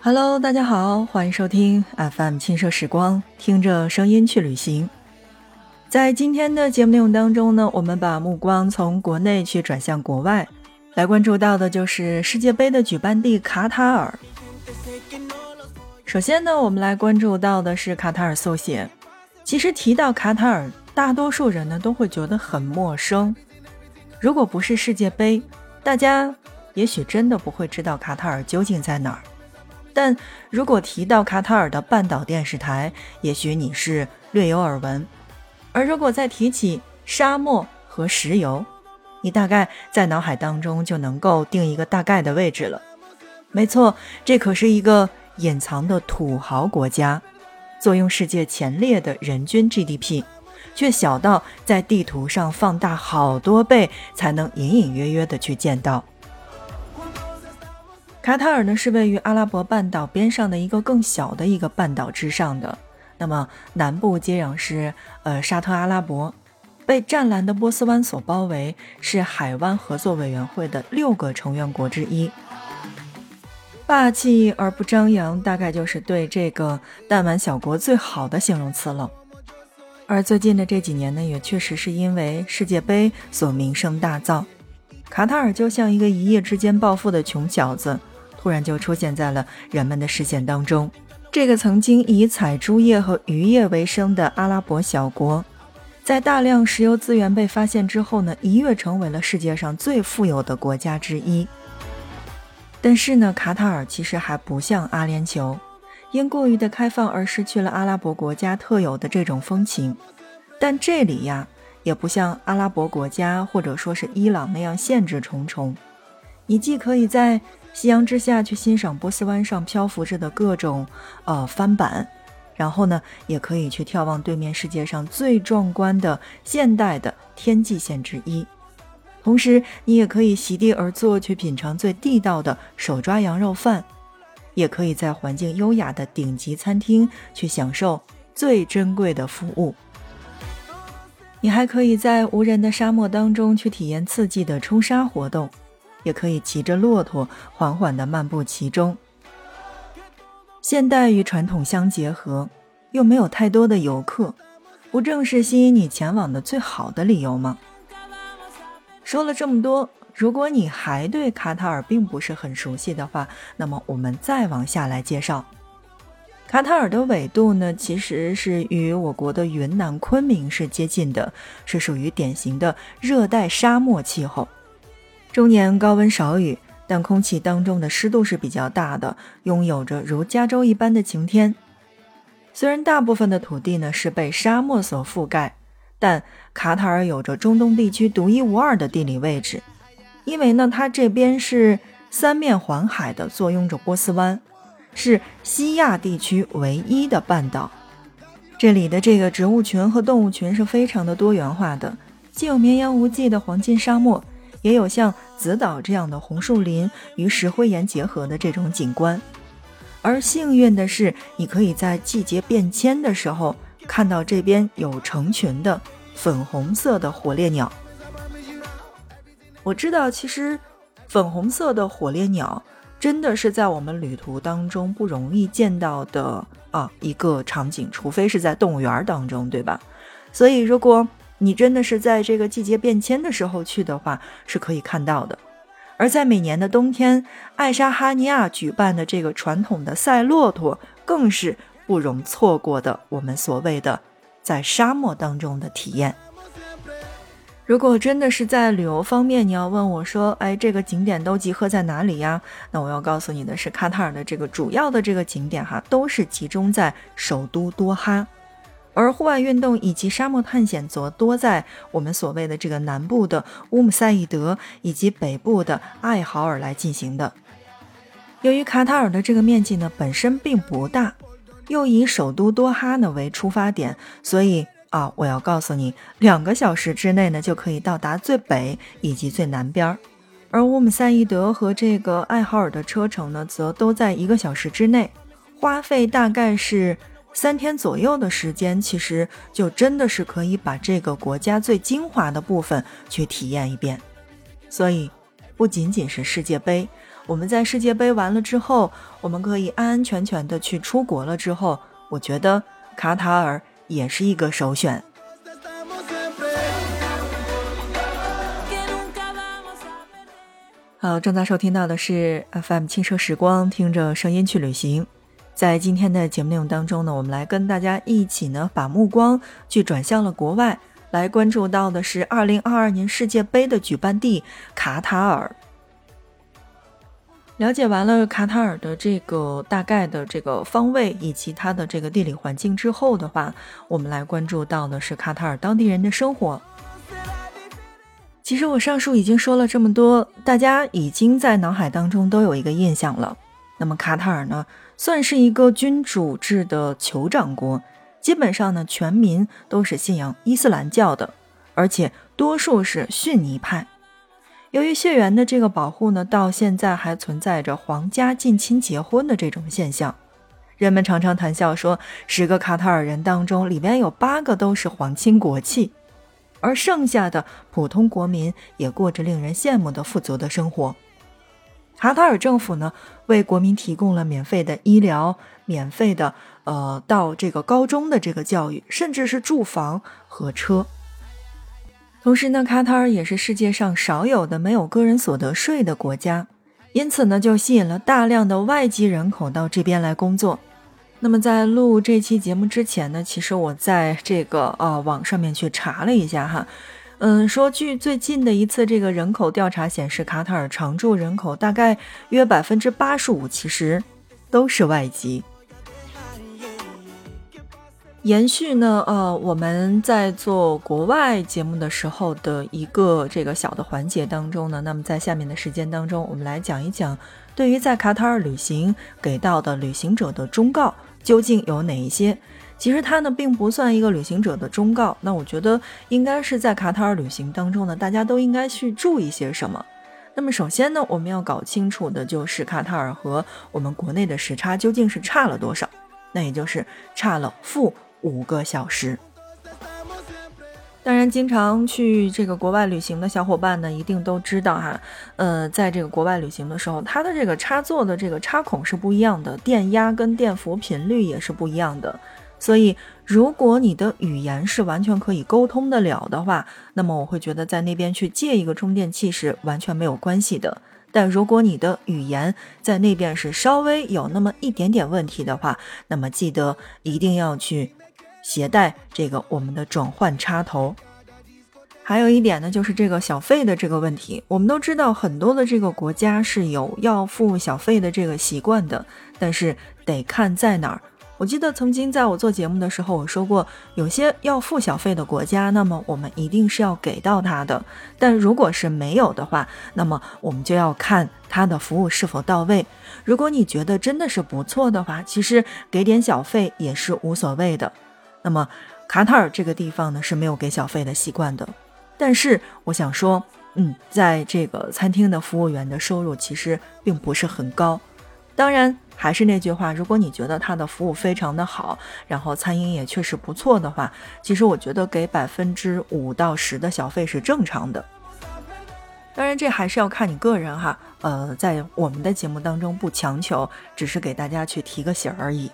Hello，大家好，欢迎收听 FM 轻奢时光，听着声音去旅行。在今天的节目内容当中呢，我们把目光从国内去转向国外，来关注到的就是世界杯的举办地卡塔尔。首先呢，我们来关注到的是卡塔尔速写。其实提到卡塔尔，大多数人呢都会觉得很陌生。如果不是世界杯，大家也许真的不会知道卡塔尔究竟在哪儿。但如果提到卡塔尔的半岛电视台，也许你是略有耳闻；而如果再提起沙漠和石油，你大概在脑海当中就能够定一个大概的位置了。没错，这可是一个隐藏的土豪国家，坐拥世界前列的人均 GDP，却小到在地图上放大好多倍才能隐隐约约的去见到。卡塔尔呢是位于阿拉伯半岛边上的一个更小的一个半岛之上的，那么南部接壤是呃沙特阿拉伯，被湛蓝的波斯湾所包围，是海湾合作委员会的六个成员国之一。霸气而不张扬，大概就是对这个弹丸小国最好的形容词了。而最近的这几年呢，也确实是因为世界杯所名声大噪，卡塔尔就像一个一夜之间暴富的穷小子。突然就出现在了人们的视线当中。这个曾经以采珠业和渔业为生的阿拉伯小国，在大量石油资源被发现之后呢，一跃成为了世界上最富有的国家之一。但是呢，卡塔尔其实还不像阿联酋，因过于的开放而失去了阿拉伯国家特有的这种风情。但这里呀，也不像阿拉伯国家或者说是伊朗那样限制重重。你既可以在夕阳之下去欣赏波斯湾上漂浮着的各种呃帆板，然后呢，也可以去眺望对面世界上最壮观的现代的天际线之一。同时，你也可以席地而坐去品尝最地道的手抓羊肉饭，也可以在环境优雅的顶级餐厅去享受最珍贵的服务。你还可以在无人的沙漠当中去体验刺激的冲沙活动。也可以骑着骆驼缓缓地漫步其中，现代与传统相结合，又没有太多的游客，不正是吸引你前往的最好的理由吗？说了这么多，如果你还对卡塔尔并不是很熟悉的话，那么我们再往下来介绍。卡塔尔的纬度呢，其实是与我国的云南昆明是接近的，是属于典型的热带沙漠气候。终年高温少雨，但空气当中的湿度是比较大的，拥有着如加州一般的晴天。虽然大部分的土地呢是被沙漠所覆盖，但卡塔尔有着中东地区独一无二的地理位置，因为呢它这边是三面环海的，坐拥着波斯湾，是西亚地区唯一的半岛。这里的这个植物群和动物群是非常的多元化的，既有绵延无际的黄金沙漠。也有像紫岛这样的红树林与石灰岩结合的这种景观，而幸运的是，你可以在季节变迁的时候看到这边有成群的粉红色的火烈鸟。我知道，其实粉红色的火烈鸟真的是在我们旅途当中不容易见到的啊一个场景，除非是在动物园当中，对吧？所以如果你真的是在这个季节变迁的时候去的话，是可以看到的。而在每年的冬天，爱沙哈尼亚举办的这个传统的赛骆驼，更是不容错过的。我们所谓的在沙漠当中的体验。如果真的是在旅游方面，你要问我说，哎，这个景点都集合在哪里呀？那我要告诉你的是，卡塔尔的这个主要的这个景点哈，都是集中在首都多哈。而户外运动以及沙漠探险则多在我们所谓的这个南部的乌姆赛义德以及北部的艾豪尔来进行的。由于卡塔尔的这个面积呢本身并不大，又以首都多哈呢为出发点，所以啊，我要告诉你，两个小时之内呢就可以到达最北以及最南边儿。而乌姆赛义德和这个艾豪尔的车程呢则都在一个小时之内，花费大概是。三天左右的时间，其实就真的是可以把这个国家最精华的部分去体验一遍。所以，不仅仅是世界杯，我们在世界杯完了之后，我们可以安安全全的去出国了之后，我觉得卡塔尔也是一个首选。好，正在收听到的是 FM 轻奢时光，听着声音去旅行。在今天的节目内容当中呢，我们来跟大家一起呢，把目光去转向了国外，来关注到的是2022年世界杯的举办地卡塔尔。了解完了卡塔尔的这个大概的这个方位以及它的这个地理环境之后的话，我们来关注到的是卡塔尔当地人的生活。其实我上述已经说了这么多，大家已经在脑海当中都有一个印象了。那么卡塔尔呢，算是一个君主制的酋长国，基本上呢，全民都是信仰伊斯兰教的，而且多数是逊尼派。由于血缘的这个保护呢，到现在还存在着皇家近亲结婚的这种现象。人们常常谈笑说，十个卡塔尔人当中，里面有八个都是皇亲国戚。而剩下的普通国民也过着令人羡慕的富足的生活。卡塔尔政府呢，为国民提供了免费的医疗、免费的呃到这个高中的这个教育，甚至是住房和车。同时呢，卡塔尔也是世界上少有的没有个人所得税的国家，因此呢，就吸引了大量的外籍人口到这边来工作。那么在录这期节目之前呢，其实我在这个呃网上面去查了一下哈，嗯，说据最近的一次这个人口调查显示，卡塔尔常住人口大概约百分之八十五，其实都是外籍。延续呢，呃，我们在做国外节目的时候的一个这个小的环节当中呢，那么在下面的时间当中，我们来讲一讲对于在卡塔尔旅行给到的旅行者的忠告。究竟有哪一些？其实它呢并不算一个旅行者的忠告。那我觉得应该是在卡塔尔旅行当中呢，大家都应该去注意些什么。那么首先呢，我们要搞清楚的就是卡塔尔和我们国内的时差究竟是差了多少？那也就是差了负五个小时。当然，经常去这个国外旅行的小伙伴呢，一定都知道哈，呃，在这个国外旅行的时候，它的这个插座的这个插孔是不一样的，电压跟电伏频率也是不一样的。所以，如果你的语言是完全可以沟通的了的话，那么我会觉得在那边去借一个充电器是完全没有关系的。但如果你的语言在那边是稍微有那么一点点问题的话，那么记得一定要去。携带这个我们的转换插头，还有一点呢，就是这个小费的这个问题。我们都知道很多的这个国家是有要付小费的这个习惯的，但是得看在哪儿。我记得曾经在我做节目的时候，我说过，有些要付小费的国家，那么我们一定是要给到他的。但如果是没有的话，那么我们就要看他的服务是否到位。如果你觉得真的是不错的话，其实给点小费也是无所谓的。那么卡塔尔这个地方呢是没有给小费的习惯的，但是我想说，嗯，在这个餐厅的服务员的收入其实并不是很高。当然，还是那句话，如果你觉得他的服务非常的好，然后餐饮也确实不错的话，其实我觉得给百分之五到十的小费是正常的。当然，这还是要看你个人哈。呃，在我们的节目当中不强求，只是给大家去提个醒而已。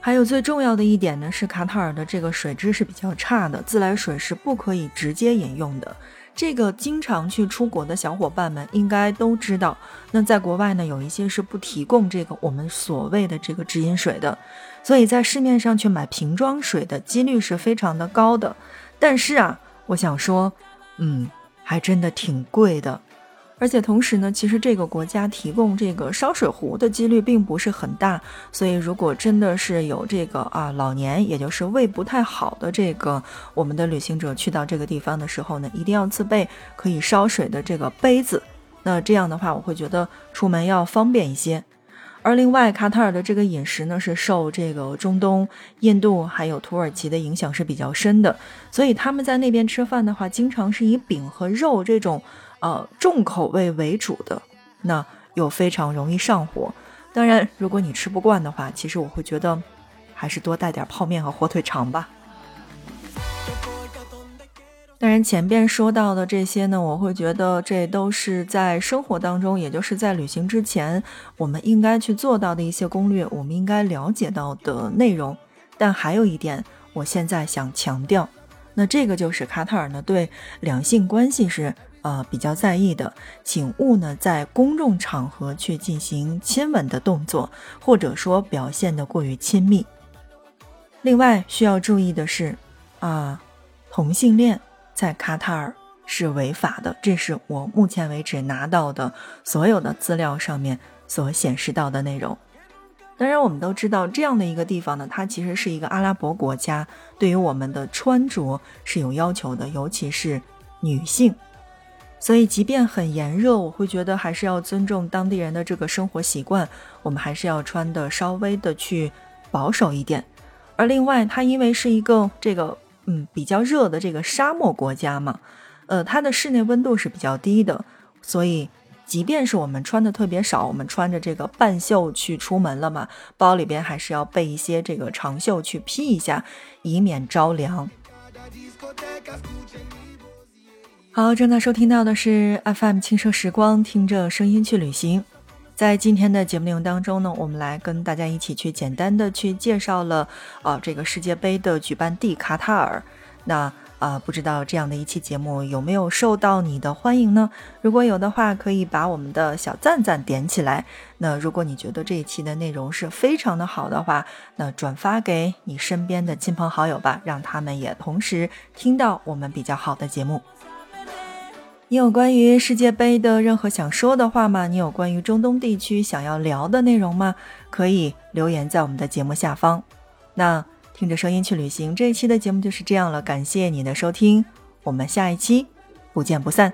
还有最重要的一点呢，是卡塔尔的这个水质是比较差的，自来水是不可以直接饮用的。这个经常去出国的小伙伴们应该都知道。那在国外呢，有一些是不提供这个我们所谓的这个直饮水的，所以在市面上去买瓶装水的几率是非常的高的。但是啊，我想说，嗯，还真的挺贵的。而且同时呢，其实这个国家提供这个烧水壶的几率并不是很大，所以如果真的是有这个啊老年，也就是胃不太好的这个我们的旅行者去到这个地方的时候呢，一定要自备可以烧水的这个杯子。那这样的话，我会觉得出门要方便一些。而另外，卡塔尔的这个饮食呢，是受这个中东、印度还有土耳其的影响是比较深的，所以他们在那边吃饭的话，经常是以饼和肉这种。呃，重口味为主的，那又非常容易上火。当然，如果你吃不惯的话，其实我会觉得还是多带点泡面和火腿肠吧。当然，前边说到的这些呢，我会觉得这都是在生活当中，也就是在旅行之前，我们应该去做到的一些攻略，我们应该了解到的内容。但还有一点，我现在想强调，那这个就是卡塔尔呢对两性关系是呃比较在意的，请勿呢在公众场合去进行亲吻的动作，或者说表现的过于亲密。另外需要注意的是，啊，同性恋。在卡塔尔是违法的，这是我目前为止拿到的所有的资料上面所显示到的内容。当然，我们都知道这样的一个地方呢，它其实是一个阿拉伯国家，对于我们的穿着是有要求的，尤其是女性。所以，即便很炎热，我会觉得还是要尊重当地人的这个生活习惯，我们还是要穿的稍微的去保守一点。而另外，它因为是一个这个。嗯，比较热的这个沙漠国家嘛，呃，它的室内温度是比较低的，所以即便是我们穿的特别少，我们穿着这个半袖去出门了嘛，包里边还是要备一些这个长袖去披一下，以免着凉。好，正在收听到的是 FM 轻奢时光，听着声音去旅行。在今天的节目内容当中呢，我们来跟大家一起去简单的去介绍了，啊，这个世界杯的举办地卡塔尔。那啊，不知道这样的一期节目有没有受到你的欢迎呢？如果有的话，可以把我们的小赞赞点起来。那如果你觉得这一期的内容是非常的好的话，那转发给你身边的亲朋好友吧，让他们也同时听到我们比较好的节目。你有关于世界杯的任何想说的话吗？你有关于中东地区想要聊的内容吗？可以留言在我们的节目下方。那听着声音去旅行，这一期的节目就是这样了，感谢你的收听，我们下一期不见不散。